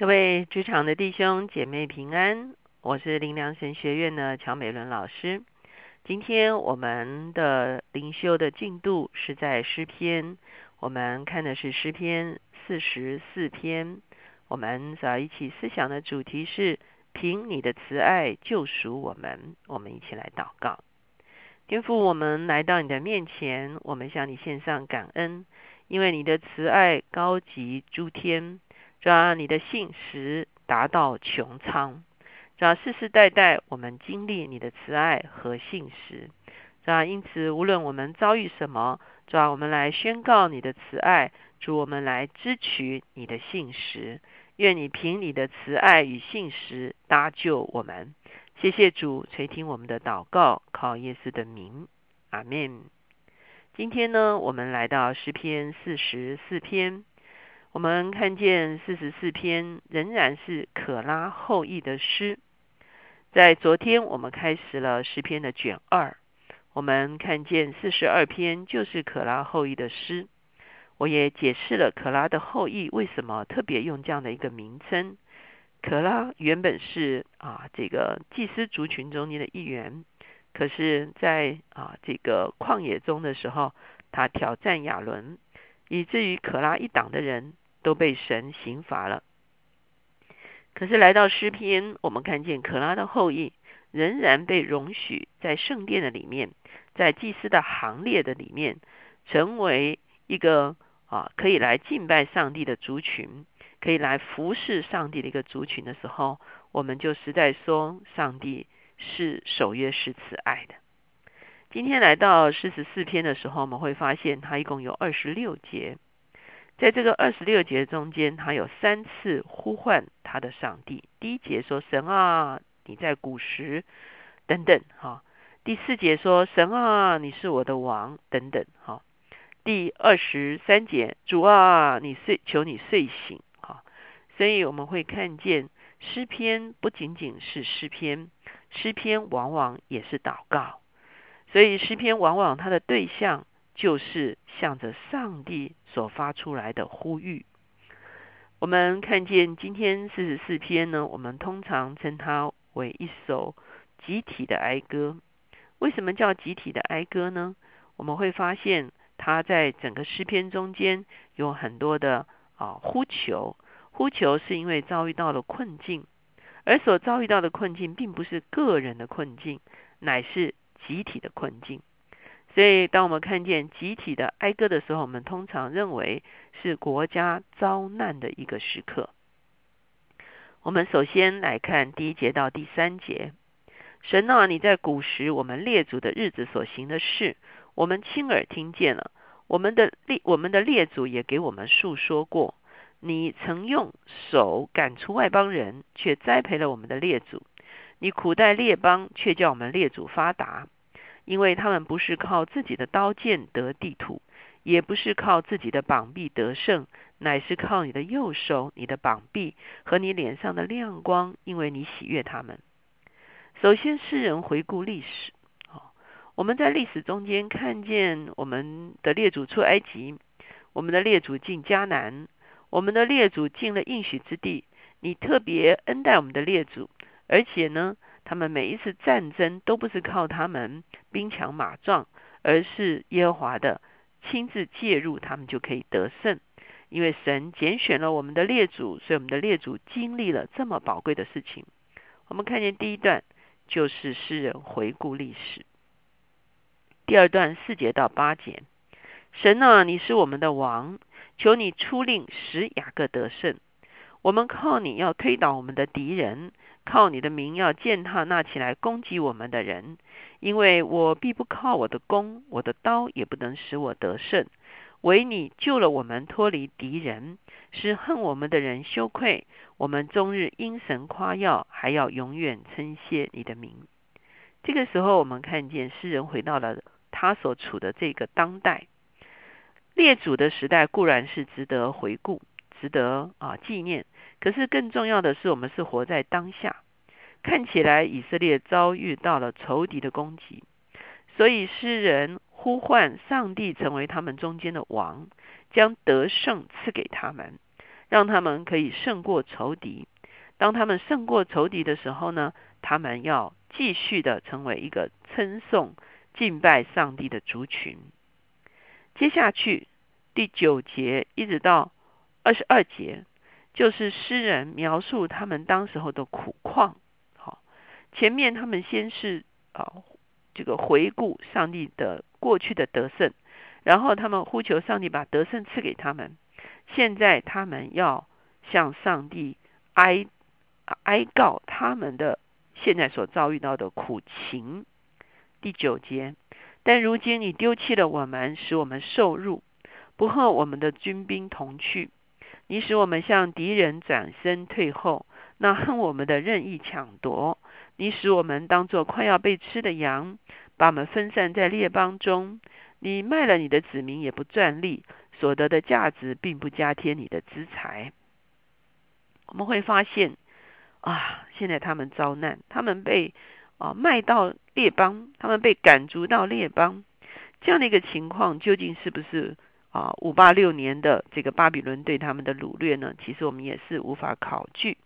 各位职场的弟兄姐妹平安，我是灵良神学院的乔美伦老师。今天我们的灵修的进度是在诗篇，我们看的是诗篇四十四篇。我们早一起思想的主题是凭你的慈爱救赎我们。我们一起来祷告，天父，我们来到你的面前，我们向你献上感恩，因为你的慈爱高及诸天。让你的信实达到穹苍，让世世代代我们经历你的慈爱和信实。让因此，无论我们遭遇什么，让我们来宣告你的慈爱，主我们来支取你的信实。愿你凭你的慈爱与信实搭救我们。谢谢主垂听我们的祷告，靠耶稣的名，阿门。今天呢，我们来到诗篇四十四篇。我们看见四十四篇仍然是可拉后裔的诗。在昨天，我们开始了诗篇的卷二。我们看见四十二篇就是可拉后裔的诗。我也解释了可拉的后裔为什么特别用这样的一个名称。可拉原本是啊这个祭司族群中间的一员，可是，在啊这个旷野中的时候，他挑战亚伦，以至于可拉一党的人。都被神刑罚了。可是来到诗篇，我们看见可拉的后裔仍然被容许在圣殿的里面，在祭司的行列的里面，成为一个啊可以来敬拜上帝的族群，可以来服侍上帝的一个族群的时候，我们就实在说，上帝是守约是慈爱的。今天来到四十四篇的时候，我们会发现它一共有二十六节。在这个二十六节中间，他有三次呼唤他的上帝。第一节说：“神啊，你在古时，等等。”哈。第四节说：“神啊，你是我的王，等等。”哈。第二十三节：“主啊，你睡，求你睡醒。”哈。所以我们会看见诗篇不仅仅是诗篇，诗篇往往也是祷告。所以诗篇往往它的对象。就是向着上帝所发出来的呼吁。我们看见今天四十四篇呢，我们通常称它为一首集体的哀歌。为什么叫集体的哀歌呢？我们会发现，它在整个诗篇中间有很多的啊呼求，呼求是因为遭遇到了困境，而所遭遇到的困境并不是个人的困境，乃是集体的困境。所以，当我们看见集体的哀歌的时候，我们通常认为是国家遭难的一个时刻。我们首先来看第一节到第三节：神啊，你在古时我们列祖的日子所行的事，我们亲耳听见了；我们的列我们的列祖也给我们述说过。你曾用手赶出外邦人，却栽培了我们的列祖；你苦待列邦，却叫我们列祖发达。因为他们不是靠自己的刀剑得地土，也不是靠自己的膀臂得胜，乃是靠你的右手、你的膀臂和你脸上的亮光，因为你喜悦他们。首先，诗人回顾历史。哦，我们在历史中间看见我们的列祖出埃及，我们的列祖进迦南，我们的列祖进了应许之地。你特别恩待我们的列祖，而且呢。他们每一次战争都不是靠他们兵强马壮，而是耶和华的亲自介入，他们就可以得胜。因为神拣选了我们的列祖，所以我们的列祖经历了这么宝贵的事情。我们看见第一段就是诗人回顾历史，第二段四节到八节，神啊，你是我们的王，求你出令使雅各得胜。我们靠你要推倒我们的敌人。靠你的名要践踏那起来攻击我们的人，因为我必不靠我的弓，我的刀也不能使我得胜。唯你救了我们脱离敌人，使恨我们的人羞愧。我们终日因神夸耀，还要永远称谢你的名。这个时候，我们看见诗人回到了他所处的这个当代列祖的时代，固然是值得回顾。值得啊纪念。可是更重要的是，我们是活在当下。看起来以色列遭遇到了仇敌的攻击，所以诗人呼唤上帝成为他们中间的王，将得胜赐给他们。让他们可以胜过仇敌。当他们胜过仇敌的时候呢，他们要继续的成为一个称颂、敬拜上帝的族群。接下去第九节一直到二十二节，就是诗人描述他们当时候的苦况。好，前面他们先是啊这个回顾上帝的过去的得胜，然后他们呼求上帝把得胜赐给他们。现在他们要向上帝哀哀告他们的现在所遭遇到的苦情。第九节。但如今你丢弃了我们，使我们受辱，不和我们的军兵同去。你使我们向敌人转身退后，那恨我们的任意抢夺。你使我们当作快要被吃的羊，把我们分散在列邦中。你卖了你的子民也不赚利，所得的价值并不加添你的资财。我们会发现啊，现在他们遭难，他们被。啊，卖到列邦，他们被赶逐到列邦，这样的一个情况，究竟是不是啊五八六年的这个巴比伦对他们的掳掠呢？其实我们也是无法考据。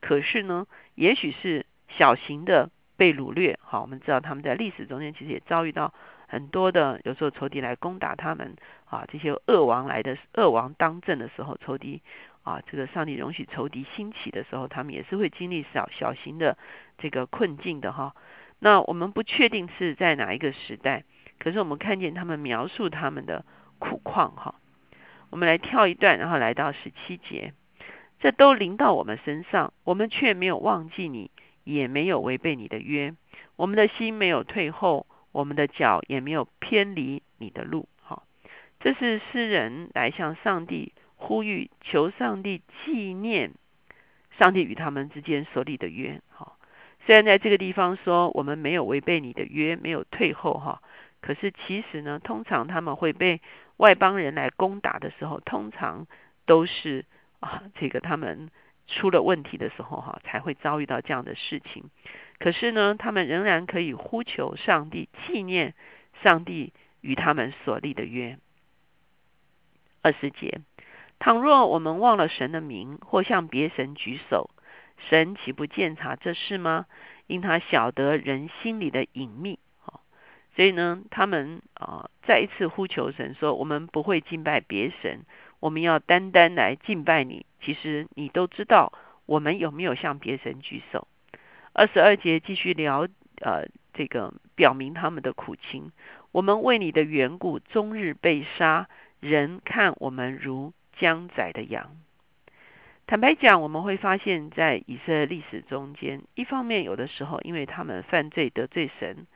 可是呢，也许是小型的被掳掠。好，我们知道他们在历史中间其实也遭遇到很多的，有时候仇敌来攻打他们啊，这些恶王来的恶王当政的时候，仇敌。啊，这个上帝容许仇敌兴起的时候，他们也是会经历小小型的这个困境的哈。那我们不确定是在哪一个时代，可是我们看见他们描述他们的苦况哈。我们来跳一段，然后来到十七节，这都临到我们身上，我们却没有忘记你，也没有违背你的约，我们的心没有退后，我们的脚也没有偏离你的路。哈，这是诗人来向上帝。呼吁求上帝纪念上帝与他们之间所立的约。哈，虽然在这个地方说我们没有违背你的约，没有退后哈，可是其实呢，通常他们会被外邦人来攻打的时候，通常都是啊，这个他们出了问题的时候哈，才会遭遇到这样的事情。可是呢，他们仍然可以呼求上帝纪念上帝与他们所立的约。二十节。倘若我们忘了神的名，或向别神举手，神岂不鉴察这事吗？因他晓得人心里的隐秘。所以呢，他们啊再一次呼求神说：“我们不会敬拜别神，我们要单单来敬拜你。其实你都知道，我们有没有向别神举手？”二十二节继续聊，呃，这个表明他们的苦情。我们为你的缘故，终日被杀，人看我们如。将宰的羊。坦白讲，我们会发现，在以色列历史中间，一方面有的时候，因为他们犯罪得罪神，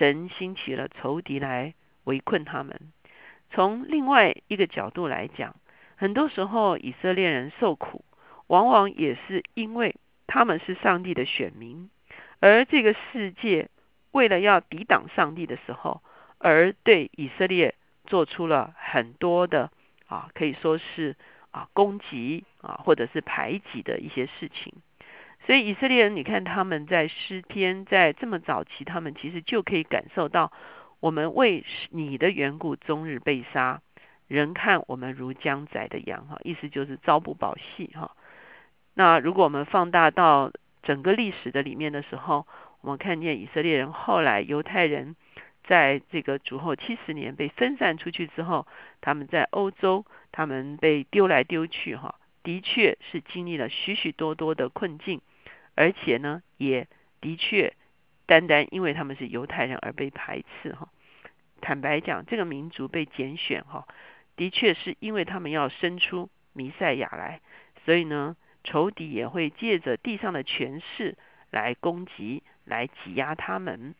神兴起了仇敌来围困他们；从另外一个角度来讲，很多时候以色列人受苦，往往也是因为他们是上帝的选民，而这个世界为了要抵挡上帝的时候，而对以色列做出了很多的。啊，可以说是啊攻击啊，或者是排挤的一些事情。所以以色列人，你看他们在诗篇在这么早期，他们其实就可以感受到，我们为你的缘故终日被杀，人看我们如将宰的羊哈，意思就是朝不保夕哈。那如果我们放大到整个历史的里面的时候，我们看见以色列人后来犹太人。在这个主后七十年被分散出去之后，他们在欧洲，他们被丢来丢去，哈，的确是经历了许许多多的困境，而且呢，也的确单单因为他们是犹太人而被排斥，哈。坦白讲，这个民族被拣选，哈，的确是因为他们要生出弥赛亚来，所以呢，仇敌也会借着地上的权势来攻击，来挤压他们。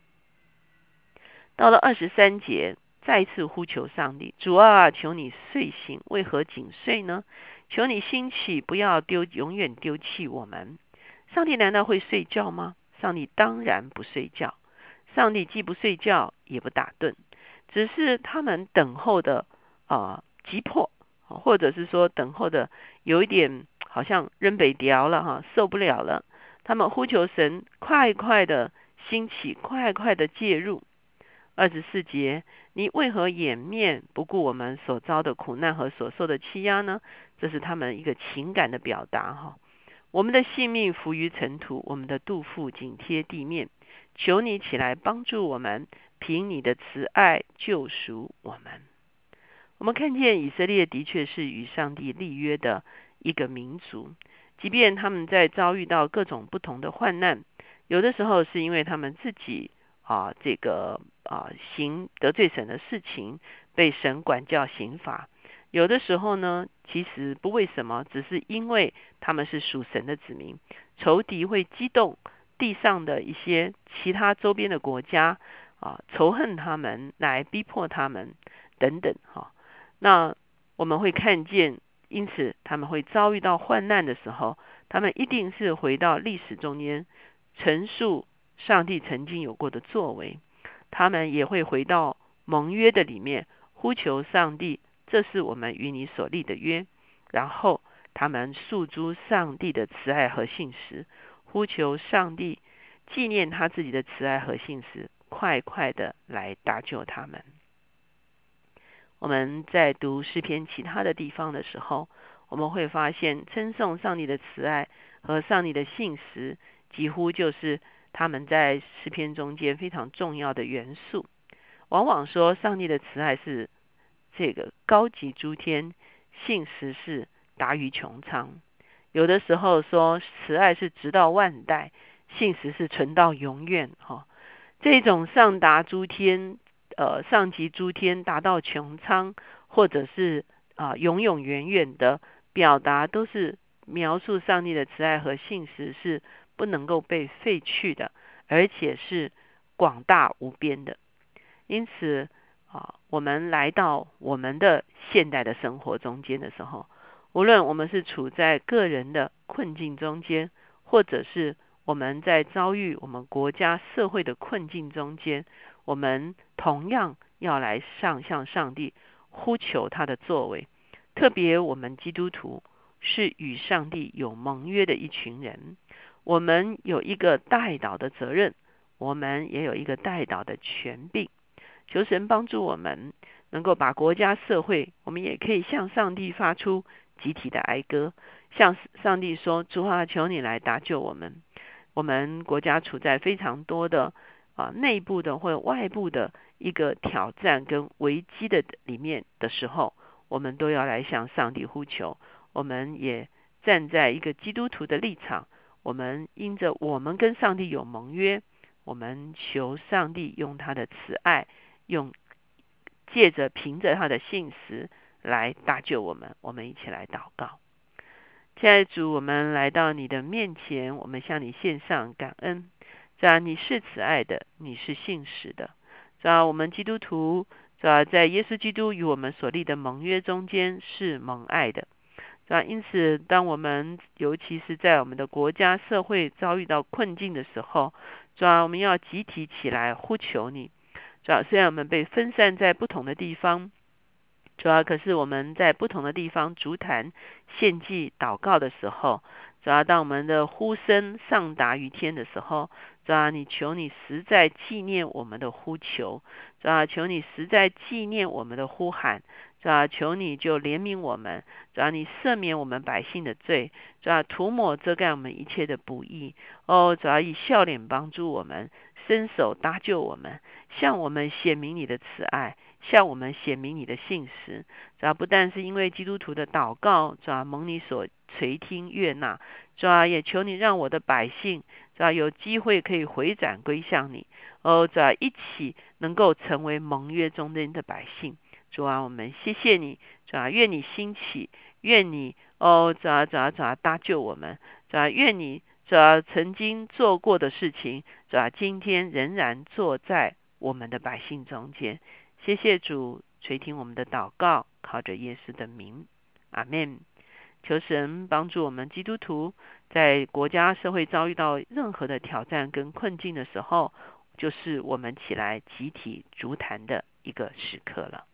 到了二十三节，再次呼求上帝：主啊，求你睡醒，为何紧睡呢？求你兴起，不要丢，永远丢弃我们。上帝难道会睡觉吗？上帝当然不睡觉。上帝既不睡觉，也不打盹，只是他们等候的啊急迫，或者是说等候的有一点好像扔北调了哈，受不了了。他们呼求神，快快的兴起，快快的介入。二十四节，你为何掩面不顾我们所遭的苦难和所受的欺压呢？这是他们一个情感的表达哈。我们的性命浮于尘土，我们的肚腹紧贴地面。求你起来帮助我们，凭你的慈爱救赎我们。我们看见以色列的确是与上帝立约的一个民族，即便他们在遭遇到各种不同的患难，有的时候是因为他们自己。啊，这个啊，行得罪神的事情，被神管教刑罚。有的时候呢，其实不为什么，只是因为他们是属神的子民，仇敌会激动地上的一些其他周边的国家啊，仇恨他们，来逼迫他们等等。哈，那我们会看见，因此他们会遭遇到患难的时候，他们一定是回到历史中间陈述。上帝曾经有过的作为，他们也会回到盟约的里面，呼求上帝，这是我们与你所立的约。然后他们诉诸上帝的慈爱和信实，呼求上帝纪念他自己的慈爱和信实，快快的来搭救他们。我们在读诗篇其他的地方的时候，我们会发现称颂上帝的慈爱和上帝的信实，几乎就是。他们在诗篇中间非常重要的元素，往往说上帝的慈爱是这个高级诸天，信实是达于穹苍。有的时候说慈爱是直到万代，信实是存到永远。哈，这种上达诸天，呃，上级诸天达到穹苍，或者是啊永永远远的表达，都是描述上帝的慈爱和信实是。不能够被废去的，而且是广大无边的。因此啊，我们来到我们的现代的生活中间的时候，无论我们是处在个人的困境中间，或者是我们在遭遇我们国家社会的困境中间，我们同样要来上向上帝呼求他的作为。特别我们基督徒是与上帝有盟约的一群人。我们有一个代祷的责任，我们也有一个代祷的权柄。求神帮助我们，能够把国家社会，我们也可以向上帝发出集体的哀歌，向上帝说：“主啊，求你来搭救我们。”我们国家处在非常多的啊内部的或外部的一个挑战跟危机的里面的时候，我们都要来向上帝呼求。我们也站在一个基督徒的立场。我们因着我们跟上帝有盟约，我们求上帝用他的慈爱，用借着凭着他的信实来搭救我们。我们一起来祷告，亲爱的主，我们来到你的面前，我们向你献上感恩。主你是慈爱的，你是信实的。主我们基督徒，主在耶稣基督与我们所立的盟约中间是蒙爱的。那因此，当我们尤其是在我们的国家社会遭遇到困境的时候，主要我们要集体起来呼求你。主要虽然我们被分散在不同的地方，主要可是我们在不同的地方足坛献祭祷告的时候，主要当我们的呼声上达于天的时候，主要你求你实在纪念我们的呼求，主要求你实在纪念我们的呼喊。主要求你就怜悯我们，主要你赦免我们百姓的罪，主要涂抹遮盖我们一切的不义。哦，主要以笑脸帮助我们，伸手搭救我们，向我们显明你的慈爱，向我们显明你的信实。主要不但是因为基督徒的祷告，主要蒙你所垂听悦纳，主要也求你让我的百姓，主要有机会可以回转归向你。哦，主要一起能够成为盟约中间的百姓。主啊，我们谢谢你，主啊，愿你兴起，愿你哦，主啊，主啊，主啊，搭救我们，主啊，愿你主啊曾经做过的事情，主啊，今天仍然坐在我们的百姓中间。谢谢主垂听我们的祷告，靠着耶稣的名，阿门。求神帮助我们基督徒，在国家社会遭遇到任何的挑战跟困境的时候，就是我们起来集体足坛的一个时刻了。